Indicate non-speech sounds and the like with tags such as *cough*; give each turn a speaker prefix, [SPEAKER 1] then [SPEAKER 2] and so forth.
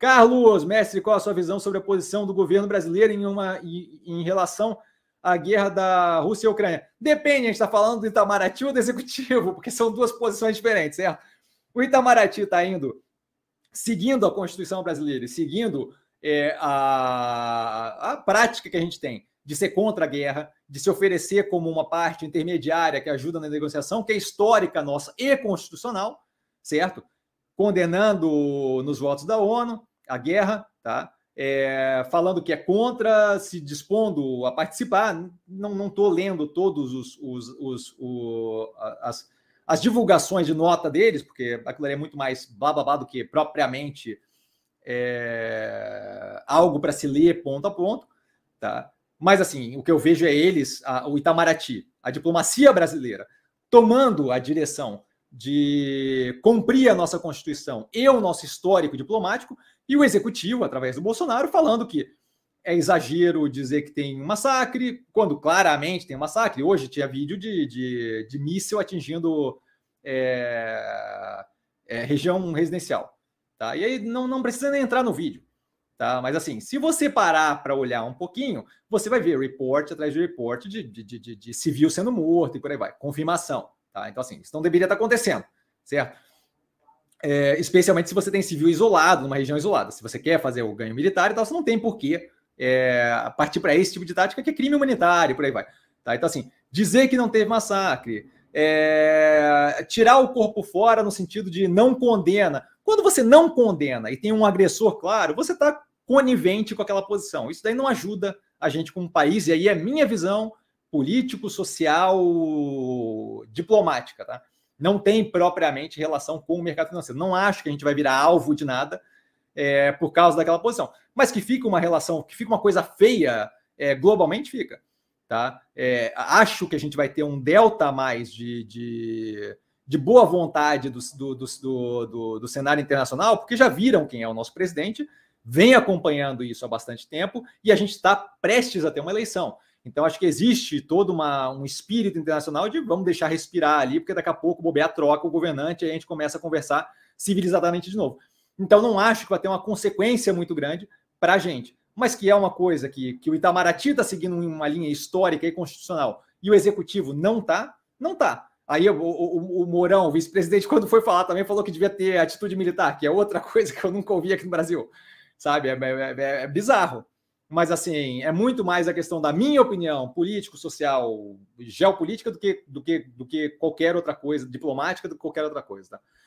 [SPEAKER 1] Carlos, mestre, qual a sua visão sobre a posição do governo brasileiro em, uma, em, relação à guerra da Rússia e Ucrânia? Depende, a gente está falando do Itamaraty ou do Executivo, *laughs* porque são duas posições diferentes, certo? O Itamaraty está indo seguindo a Constituição brasileira e seguindo é, a, a prática que a gente tem de ser contra a guerra, de se oferecer como uma parte intermediária que ajuda na negociação, que é histórica nossa e constitucional, certo? Condenando nos votos da ONU a guerra, tá? É, falando que é contra, se dispondo a participar. Não estou lendo todos os, os, os, os as, as divulgações de nota deles, porque aquilo é muito mais bababá do que propriamente é, algo para se ler ponto a ponto, tá? Mas assim, o que eu vejo é eles, a, o Itamaraty, a diplomacia brasileira, tomando a direção de cumprir a nossa Constituição e o nosso histórico diplomático, e o executivo, através do Bolsonaro, falando que é exagero dizer que tem um massacre, quando claramente tem um massacre. Hoje tinha vídeo de, de, de míssil atingindo é, é, região residencial. Tá? E aí não, não precisa nem entrar no vídeo. Tá? Mas assim, se você parar para olhar um pouquinho, você vai ver report atrás de report de, de, de, de, civil sendo morto e por aí vai. Confirmação. Tá? Então, assim, isso não deveria estar acontecendo, certo? É, especialmente se você tem civil isolado, numa região isolada. Se você quer fazer o ganho militar, então você não tem porquê é, partir para esse tipo de tática que é crime humanitário, por aí vai. Tá? Então, assim, dizer que não teve massacre, é, tirar o corpo fora no sentido de não condena. Quando você não condena e tem um agressor claro, você está conivente com aquela posição. Isso daí não ajuda a gente como país, e aí é minha visão político, social, diplomática, tá? Não tem propriamente relação com o mercado financeiro. Não acho que a gente vai virar alvo de nada é, por causa daquela posição. Mas que fica uma relação, que fica uma coisa feia é, globalmente, fica. Tá? É, acho que a gente vai ter um delta a mais de, de, de boa vontade do, do, do, do, do cenário internacional, porque já viram quem é o nosso presidente, vem acompanhando isso há bastante tempo e a gente está prestes a ter uma eleição. Então, acho que existe todo uma, um espírito internacional de vamos deixar respirar ali, porque daqui a pouco o bobear troca o governante e a gente começa a conversar civilizadamente de novo. Então, não acho que vai ter uma consequência muito grande para a gente, mas que é uma coisa que, que o Itamaraty está seguindo uma linha histórica e constitucional e o executivo não está, não está. Aí o, o, o Mourão, o vice-presidente, *laughs* quando foi falar também, falou que devia ter atitude militar, que é outra *laughs* coisa que eu nunca ouvi aqui no Brasil. Sabe? É, é, é, é bizarro. Mas, assim, é muito mais a questão da minha opinião político, social, geopolítica do que, do que, do que qualquer outra coisa, diplomática do que qualquer outra coisa. Tá?